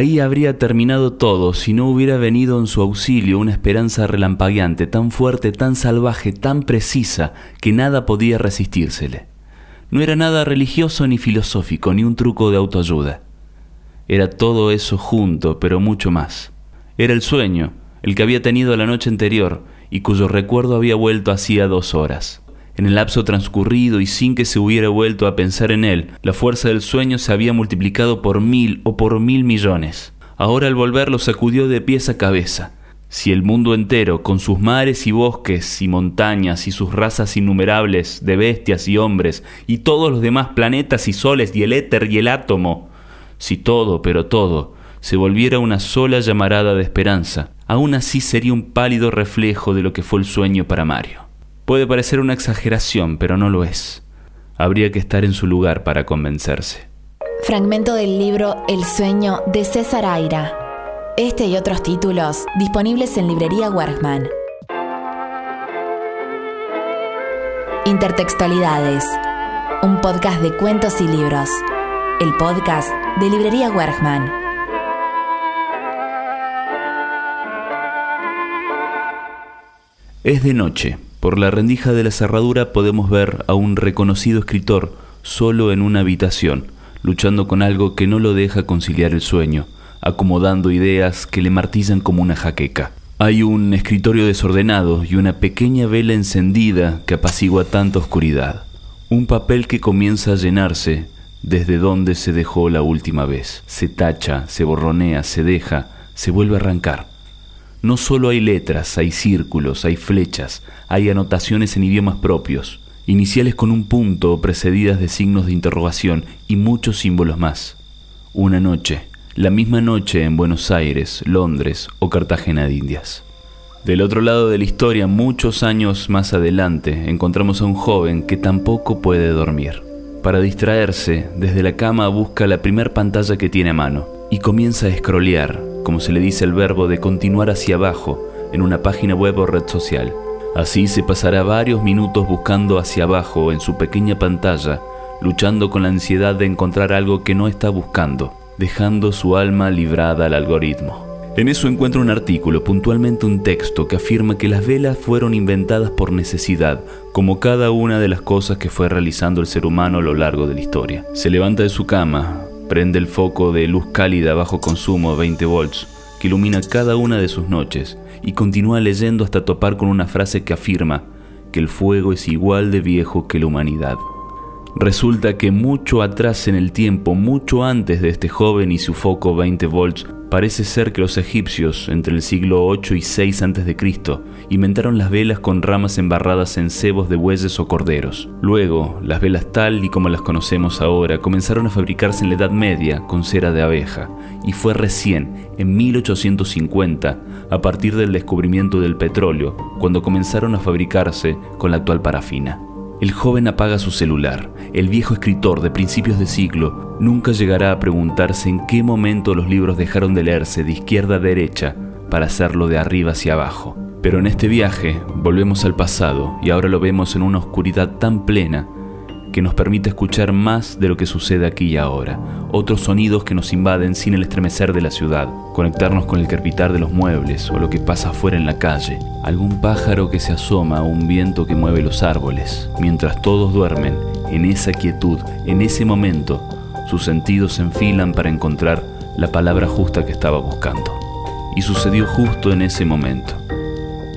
Ahí habría terminado todo si no hubiera venido en su auxilio una esperanza relampagueante, tan fuerte, tan salvaje, tan precisa, que nada podía resistírsele. No era nada religioso ni filosófico, ni un truco de autoayuda. Era todo eso junto, pero mucho más. Era el sueño, el que había tenido la noche anterior y cuyo recuerdo había vuelto hacía dos horas. En el lapso transcurrido y sin que se hubiera vuelto a pensar en él, la fuerza del sueño se había multiplicado por mil o por mil millones. Ahora al volver lo sacudió de pies a cabeza. Si el mundo entero, con sus mares y bosques y montañas y sus razas innumerables de bestias y hombres, y todos los demás planetas y soles y el éter y el átomo, si todo, pero todo, se volviera una sola llamarada de esperanza, aún así sería un pálido reflejo de lo que fue el sueño para Mario. Puede parecer una exageración, pero no lo es. Habría que estar en su lugar para convencerse. Fragmento del libro El sueño de César Aira. Este y otros títulos disponibles en librería Wergman. Intertextualidades. Un podcast de cuentos y libros. El podcast de librería Wergman. Es de noche. Por la rendija de la cerradura podemos ver a un reconocido escritor solo en una habitación, luchando con algo que no lo deja conciliar el sueño, acomodando ideas que le martillan como una jaqueca. Hay un escritorio desordenado y una pequeña vela encendida que apacigua tanta oscuridad. Un papel que comienza a llenarse desde donde se dejó la última vez. Se tacha, se borronea, se deja, se vuelve a arrancar. No solo hay letras, hay círculos, hay flechas, hay anotaciones en idiomas propios, iniciales con un punto precedidas de signos de interrogación y muchos símbolos más. Una noche, la misma noche en Buenos Aires, Londres o Cartagena de Indias. Del otro lado de la historia, muchos años más adelante, encontramos a un joven que tampoco puede dormir. Para distraerse, desde la cama busca la primer pantalla que tiene a mano y comienza a escrolear, como se le dice el verbo de continuar hacia abajo en una página web o red social. Así se pasará varios minutos buscando hacia abajo en su pequeña pantalla, luchando con la ansiedad de encontrar algo que no está buscando, dejando su alma librada al algoritmo. En eso encuentra un artículo, puntualmente un texto, que afirma que las velas fueron inventadas por necesidad, como cada una de las cosas que fue realizando el ser humano a lo largo de la historia. Se levanta de su cama, Prende el foco de luz cálida bajo consumo 20 volts que ilumina cada una de sus noches y continúa leyendo hasta topar con una frase que afirma que el fuego es igual de viejo que la humanidad. Resulta que mucho atrás en el tiempo, mucho antes de este joven y su foco 20 volts, parece ser que los egipcios, entre el siglo 8 y 6 a.C., inventaron las velas con ramas embarradas en cebos de bueyes o corderos. Luego, las velas tal y como las conocemos ahora comenzaron a fabricarse en la Edad Media con cera de abeja, y fue recién, en 1850, a partir del descubrimiento del petróleo, cuando comenzaron a fabricarse con la actual parafina. El joven apaga su celular. El viejo escritor de principios de siglo nunca llegará a preguntarse en qué momento los libros dejaron de leerse de izquierda a derecha para hacerlo de arriba hacia abajo. Pero en este viaje volvemos al pasado y ahora lo vemos en una oscuridad tan plena que nos permite escuchar más de lo que sucede aquí y ahora, otros sonidos que nos invaden sin el estremecer de la ciudad, conectarnos con el crepitar de los muebles o lo que pasa afuera en la calle, algún pájaro que se asoma o un viento que mueve los árboles. Mientras todos duermen, en esa quietud, en ese momento, sus sentidos se enfilan para encontrar la palabra justa que estaba buscando. Y sucedió justo en ese momento,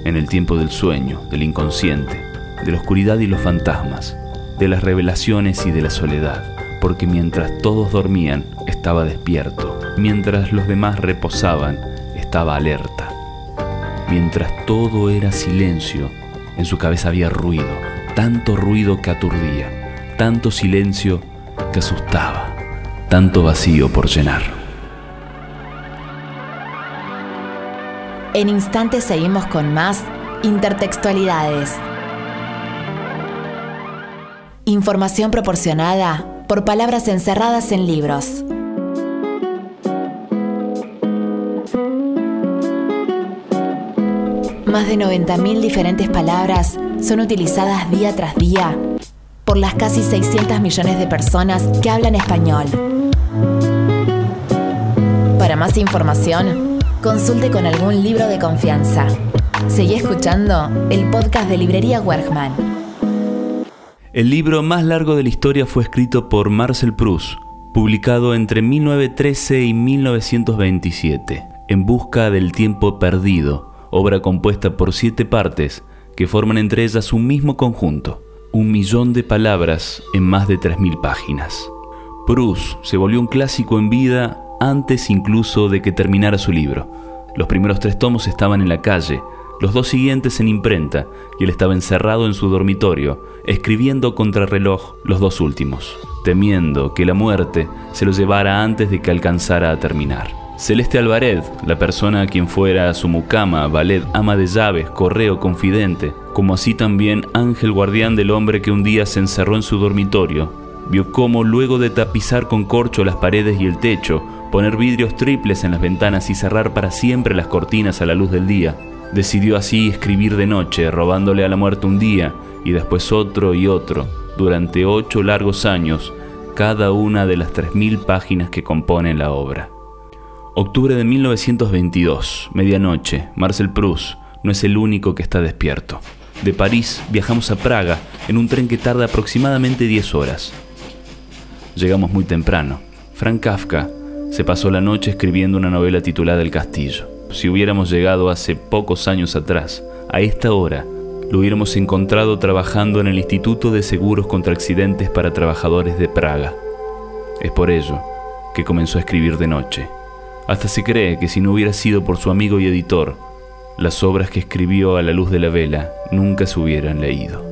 en el tiempo del sueño, del inconsciente, de la oscuridad y los fantasmas de las revelaciones y de la soledad, porque mientras todos dormían estaba despierto, mientras los demás reposaban estaba alerta, mientras todo era silencio, en su cabeza había ruido, tanto ruido que aturdía, tanto silencio que asustaba, tanto vacío por llenar. En instantes seguimos con más intertextualidades. Información proporcionada por palabras encerradas en libros. Más de 90.000 diferentes palabras son utilizadas día tras día por las casi 600 millones de personas que hablan español. Para más información, consulte con algún libro de confianza. Seguí escuchando el podcast de Librería Wergman. El libro más largo de la historia fue escrito por Marcel Proust, publicado entre 1913 y 1927, En busca del tiempo perdido, obra compuesta por siete partes que forman entre ellas un mismo conjunto, un millón de palabras en más de 3.000 páginas. Proust se volvió un clásico en vida antes incluso de que terminara su libro. Los primeros tres tomos estaban en la calle, los dos siguientes en imprenta, y él estaba encerrado en su dormitorio, escribiendo contrarreloj los dos últimos, temiendo que la muerte se lo llevara antes de que alcanzara a terminar. Celeste Alvarez, la persona a quien fuera su mucama, ballet, ama de llaves, correo, confidente, como así también ángel guardián del hombre que un día se encerró en su dormitorio, vio cómo luego de tapizar con corcho las paredes y el techo, poner vidrios triples en las ventanas y cerrar para siempre las cortinas a la luz del día. Decidió así escribir de noche, robándole a la muerte un día y después otro y otro, durante ocho largos años, cada una de las tres mil páginas que componen la obra. Octubre de 1922, medianoche, Marcel Proust no es el único que está despierto. De París viajamos a Praga en un tren que tarda aproximadamente 10 horas. Llegamos muy temprano. Frank Kafka se pasó la noche escribiendo una novela titulada El Castillo. Si hubiéramos llegado hace pocos años atrás, a esta hora, lo hubiéramos encontrado trabajando en el Instituto de Seguros contra Accidentes para Trabajadores de Praga. Es por ello que comenzó a escribir de noche. Hasta se cree que si no hubiera sido por su amigo y editor, las obras que escribió a la luz de la vela nunca se hubieran leído.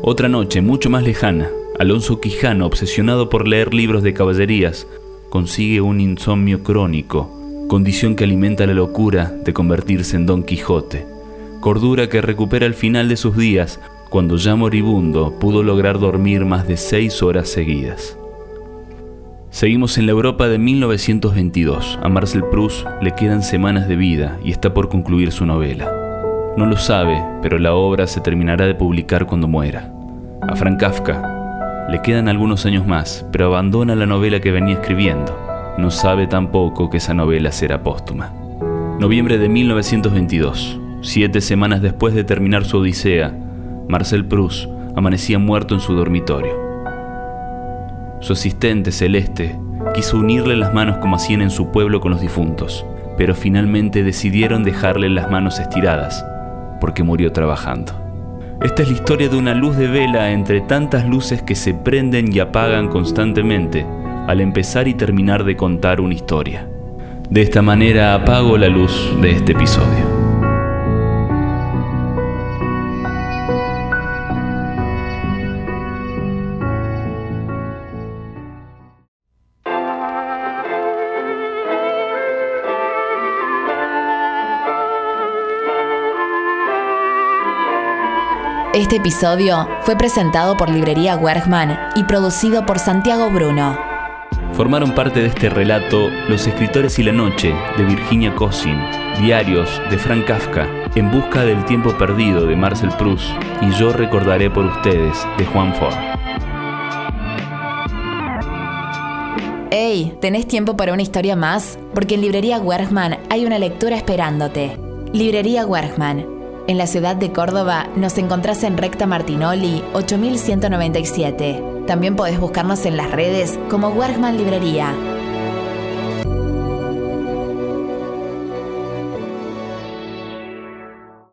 Otra noche, mucho más lejana, Alonso Quijano, obsesionado por leer libros de caballerías, consigue un insomnio crónico, condición que alimenta la locura de convertirse en Don Quijote, cordura que recupera al final de sus días, cuando ya moribundo pudo lograr dormir más de seis horas seguidas. Seguimos en la Europa de 1922. A Marcel Proust le quedan semanas de vida y está por concluir su novela. No lo sabe, pero la obra se terminará de publicar cuando muera. A Frank Kafka le quedan algunos años más, pero abandona la novela que venía escribiendo. No sabe tampoco que esa novela será póstuma. Noviembre de 1922. Siete semanas después de terminar su Odisea, Marcel Proust amanecía muerto en su dormitorio. Su asistente celeste quiso unirle las manos como hacían en su pueblo con los difuntos, pero finalmente decidieron dejarle las manos estiradas, porque murió trabajando. Esta es la historia de una luz de vela entre tantas luces que se prenden y apagan constantemente al empezar y terminar de contar una historia. De esta manera apago la luz de este episodio. Este episodio fue presentado por Librería Wergman y producido por Santiago Bruno. Formaron parte de este relato Los escritores y la noche de Virginia Cosin, Diarios de Frank Kafka, En busca del tiempo perdido de Marcel Proust y Yo recordaré por ustedes de Juan Ford. Hey, ¿tenés tiempo para una historia más? Porque en Librería Wergman hay una lectura esperándote. Librería Wergman en la ciudad de Córdoba nos encontrás en Recta Martinoli 8197. También podés buscarnos en las redes como Wergman Librería.